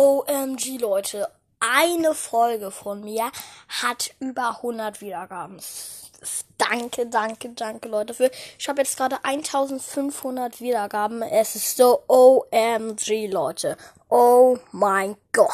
OMG, Leute. Eine Folge von mir hat über 100 Wiedergaben. Danke, danke, danke, Leute. Für ich habe jetzt gerade 1500 Wiedergaben. Es ist so OMG, Leute. Oh mein Gott.